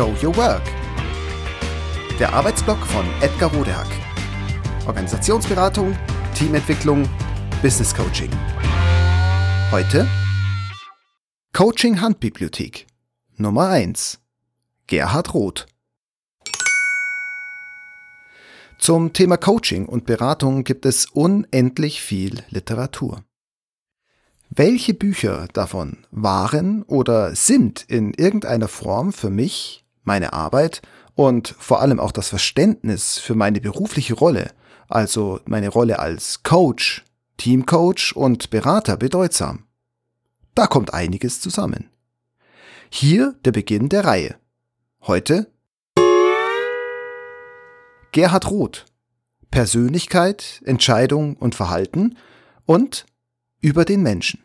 Show Your Work. Der Arbeitsblock von Edgar Rodehack. Organisationsberatung, Teamentwicklung, Business Coaching. Heute Coaching Handbibliothek Nummer 1. Gerhard Roth. Zum Thema Coaching und Beratung gibt es unendlich viel Literatur. Welche Bücher davon waren oder sind in irgendeiner Form für mich, meine Arbeit und vor allem auch das Verständnis für meine berufliche Rolle, also meine Rolle als Coach, Teamcoach und Berater bedeutsam? Da kommt einiges zusammen. Hier der Beginn der Reihe. Heute Gerhard Roth. Persönlichkeit, Entscheidung und Verhalten und über den Menschen.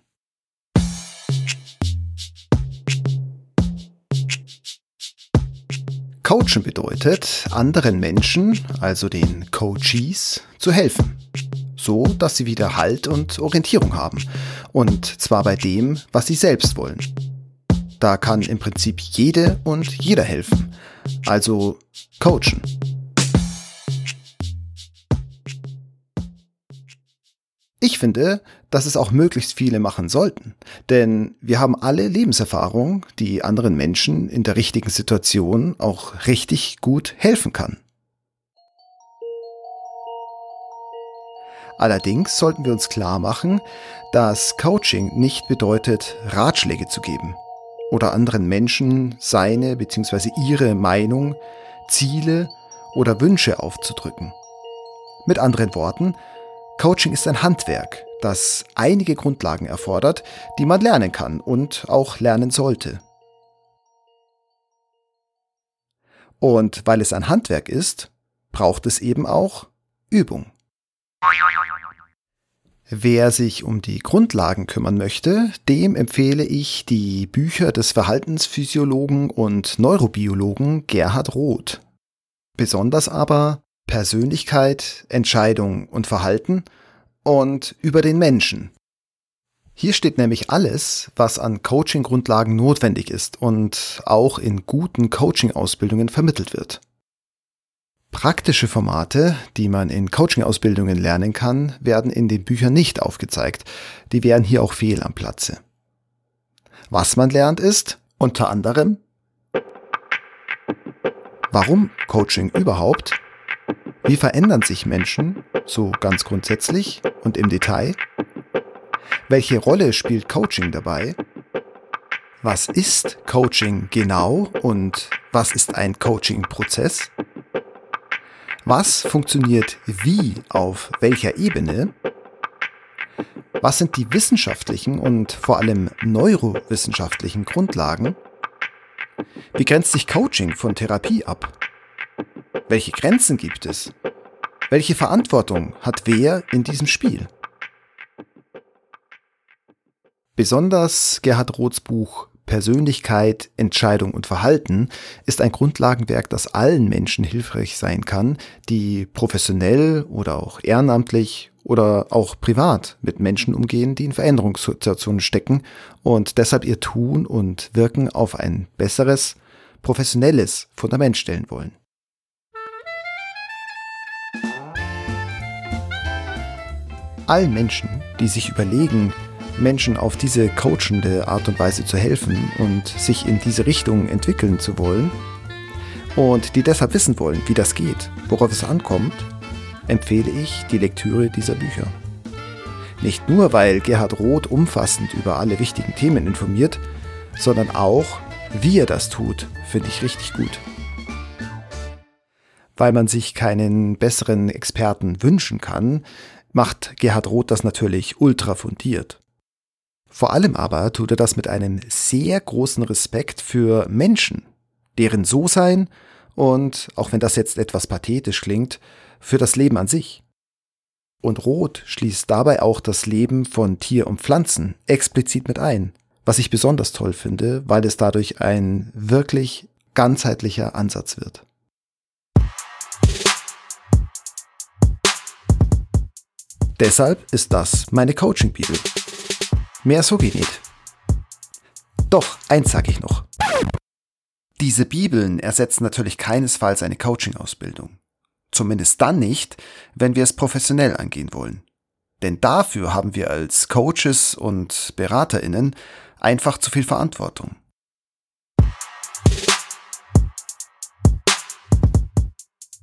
Coachen bedeutet, anderen Menschen, also den Coaches, zu helfen. So, dass sie wieder Halt und Orientierung haben. Und zwar bei dem, was sie selbst wollen. Da kann im Prinzip jede und jeder helfen. Also coachen. Finde, dass es auch möglichst viele machen sollten. Denn wir haben alle Lebenserfahrung, die anderen Menschen in der richtigen Situation auch richtig gut helfen kann. Allerdings sollten wir uns klar machen, dass Coaching nicht bedeutet, Ratschläge zu geben oder anderen Menschen seine bzw. ihre Meinung, Ziele oder Wünsche aufzudrücken. Mit anderen Worten, Coaching ist ein Handwerk, das einige Grundlagen erfordert, die man lernen kann und auch lernen sollte. Und weil es ein Handwerk ist, braucht es eben auch Übung. Wer sich um die Grundlagen kümmern möchte, dem empfehle ich die Bücher des Verhaltensphysiologen und Neurobiologen Gerhard Roth. Besonders aber Persönlichkeit, Entscheidung und Verhalten und über den Menschen. Hier steht nämlich alles, was an Coaching-Grundlagen notwendig ist und auch in guten Coaching-Ausbildungen vermittelt wird. Praktische Formate, die man in Coaching-Ausbildungen lernen kann, werden in den Büchern nicht aufgezeigt. Die wären hier auch fehl am Platze. Was man lernt ist, unter anderem, warum Coaching überhaupt wie verändern sich Menschen, so ganz grundsätzlich und im Detail? Welche Rolle spielt Coaching dabei? Was ist Coaching genau und was ist ein Coaching-Prozess? Was funktioniert wie auf welcher Ebene? Was sind die wissenschaftlichen und vor allem neurowissenschaftlichen Grundlagen? Wie grenzt sich Coaching von Therapie ab? Welche Grenzen gibt es? Welche Verantwortung hat wer in diesem Spiel? Besonders Gerhard Roths Buch Persönlichkeit, Entscheidung und Verhalten ist ein Grundlagenwerk, das allen Menschen hilfreich sein kann, die professionell oder auch ehrenamtlich oder auch privat mit Menschen umgehen, die in Veränderungssituationen stecken und deshalb ihr Tun und Wirken auf ein besseres, professionelles Fundament stellen wollen. Allen Menschen, die sich überlegen, Menschen auf diese coachende Art und Weise zu helfen und sich in diese Richtung entwickeln zu wollen und die deshalb wissen wollen, wie das geht, worauf es ankommt, empfehle ich die Lektüre dieser Bücher. Nicht nur, weil Gerhard Roth umfassend über alle wichtigen Themen informiert, sondern auch, wie er das tut, finde ich richtig gut. Weil man sich keinen besseren Experten wünschen kann, macht Gerhard Roth das natürlich ultra fundiert. Vor allem aber tut er das mit einem sehr großen Respekt für Menschen, deren So-Sein und, auch wenn das jetzt etwas pathetisch klingt, für das Leben an sich. Und Roth schließt dabei auch das Leben von Tier und Pflanzen explizit mit ein, was ich besonders toll finde, weil es dadurch ein wirklich ganzheitlicher Ansatz wird. Deshalb ist das meine Coaching-Bibel. Mehr so geht nicht. Doch, eins sage ich noch. Diese Bibeln ersetzen natürlich keinesfalls eine Coaching-Ausbildung. Zumindest dann nicht, wenn wir es professionell angehen wollen. Denn dafür haben wir als Coaches und Beraterinnen einfach zu viel Verantwortung.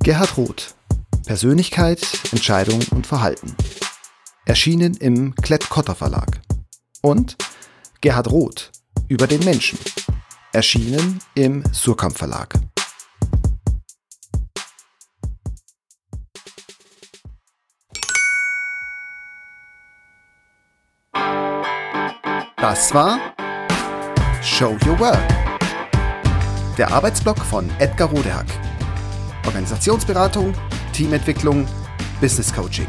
Gerhard Roth Persönlichkeit, Entscheidung und Verhalten. Erschienen im Klett-Cotta Verlag. Und Gerhard Roth über den Menschen. Erschienen im Surkamp Verlag. Das war Show Your Work. Der Arbeitsblock von Edgar Rodehack. Organisationsberatung, Teamentwicklung, Business Coaching.